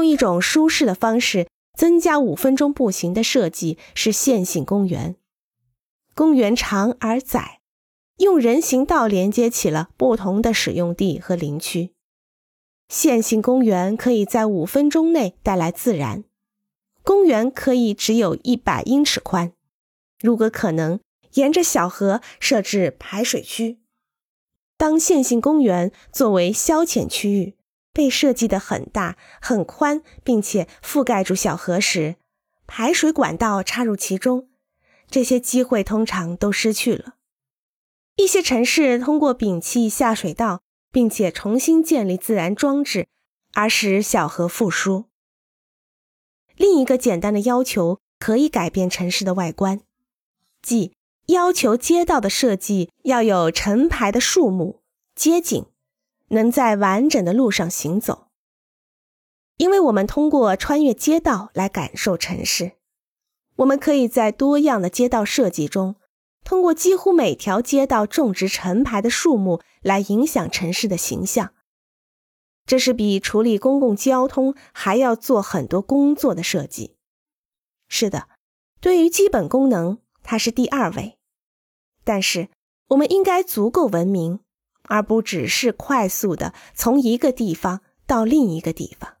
用一种舒适的方式增加五分钟步行的设计是线性公园。公园长而窄，用人行道连接起了不同的使用地和林区。线性公园可以在五分钟内带来自然。公园可以只有一百英尺宽，如果可能，沿着小河设置排水区。当线性公园作为消遣区域被设计的很大很宽，并且覆盖住小河时，排水管道插入其中，这些机会通常都失去了。一些城市通过摒弃下水道，并且重新建立自然装置，而使小河复苏。另一个简单的要求可以改变城市的外观，即要求街道的设计要有成排的树木、街景，能在完整的路上行走。因为我们通过穿越街道来感受城市，我们可以在多样的街道设计中，通过几乎每条街道种植成排的树木来影响城市的形象。这是比处理公共交通还要做很多工作的设计。是的，对于基本功能，它是第二位。但是，我们应该足够文明，而不只是快速的从一个地方到另一个地方。